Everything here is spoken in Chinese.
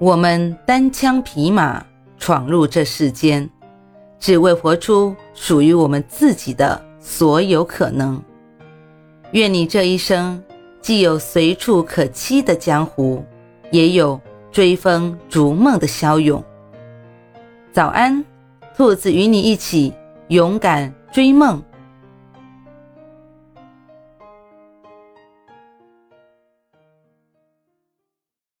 我们单枪匹马闯入这世间，只为活出属于我们自己的所有可能。愿你这一生既有随处可栖的江湖，也有追风逐梦的骁勇。早安，兔子与你一起勇敢追梦。